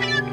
Bye.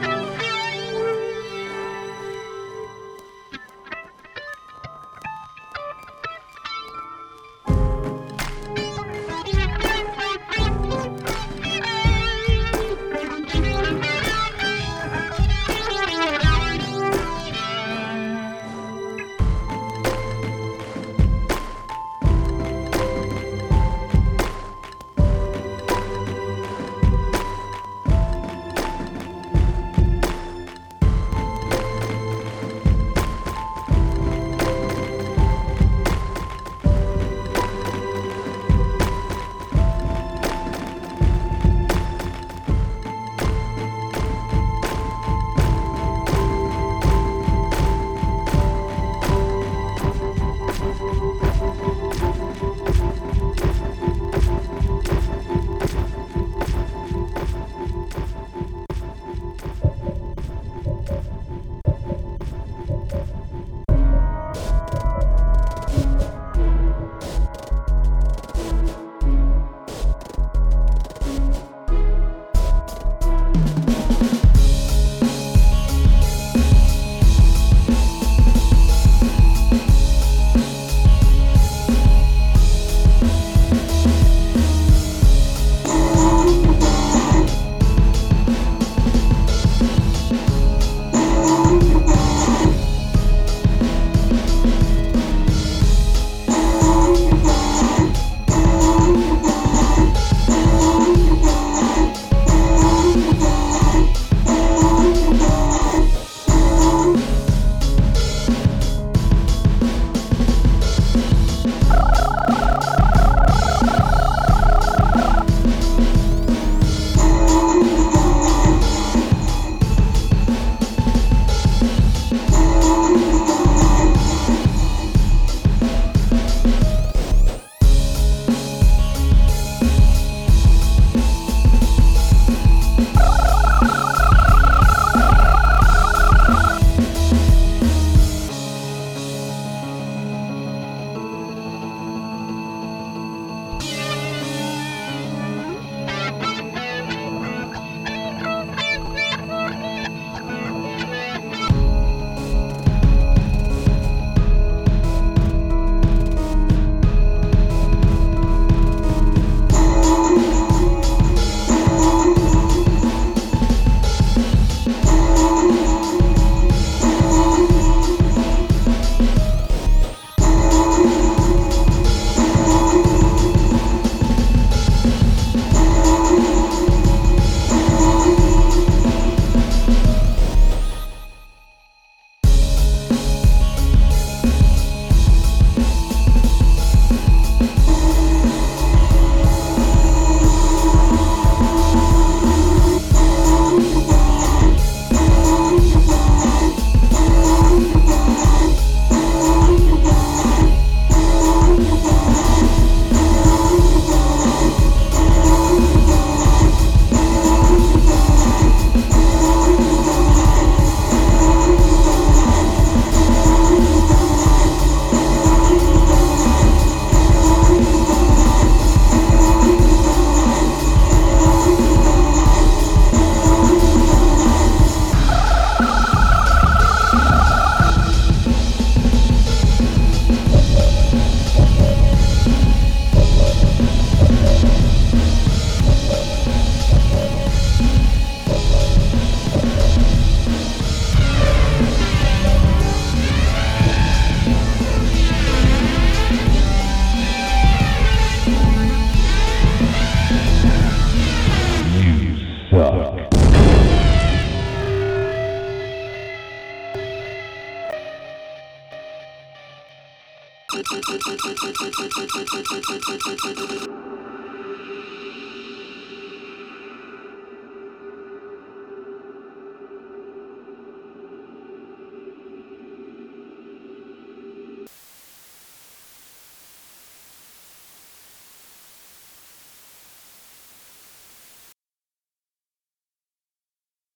フフフフフ。